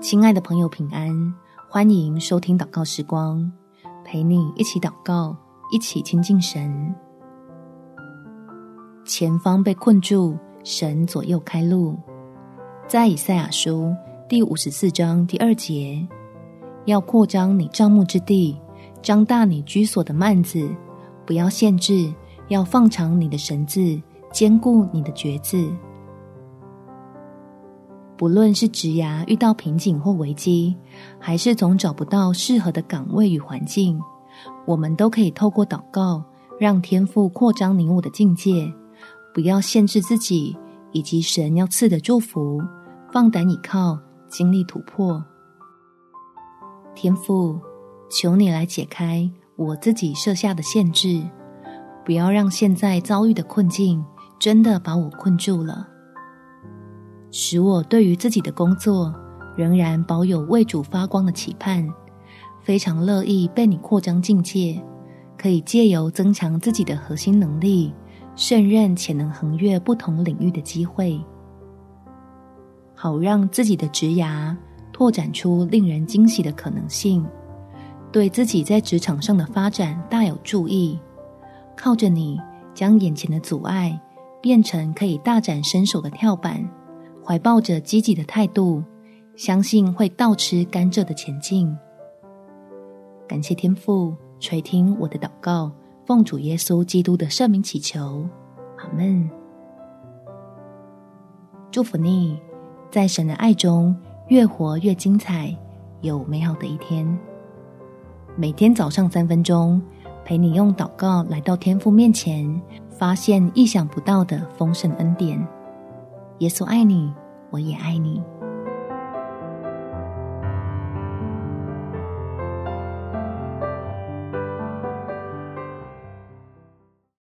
亲爱的朋友，平安！欢迎收听祷告时光，陪你一起祷告，一起亲近神。前方被困住，神左右开路。在以赛亚书第五十四章第二节，要扩张你帐幕之地，张大你居所的幔子，不要限制，要放长你的绳子，坚固你的橛子。不论是职涯遇到瓶颈或危机，还是总找不到适合的岗位与环境，我们都可以透过祷告，让天赋扩张你我的境界，不要限制自己，以及神要赐的祝福，放胆倚靠，经历突破。天赋，求你来解开我自己设下的限制，不要让现在遭遇的困境真的把我困住了。使我对于自己的工作仍然保有为主发光的期盼，非常乐意被你扩张境界，可以借由增强自己的核心能力，胜任且能横越不同领域的机会，好让自己的职涯拓展出令人惊喜的可能性，对自己在职场上的发展大有助益。靠着你，将眼前的阻碍变成可以大展身手的跳板。怀抱着积极的态度，相信会倒吃甘蔗的前进。感谢天父垂听我的祷告，奉主耶稣基督的圣名祈求，阿门。祝福你，在神的爱中越活越精彩，有美好的一天。每天早上三分钟，陪你用祷告来到天父面前，发现意想不到的丰盛恩典。耶稣爱你，我也爱你。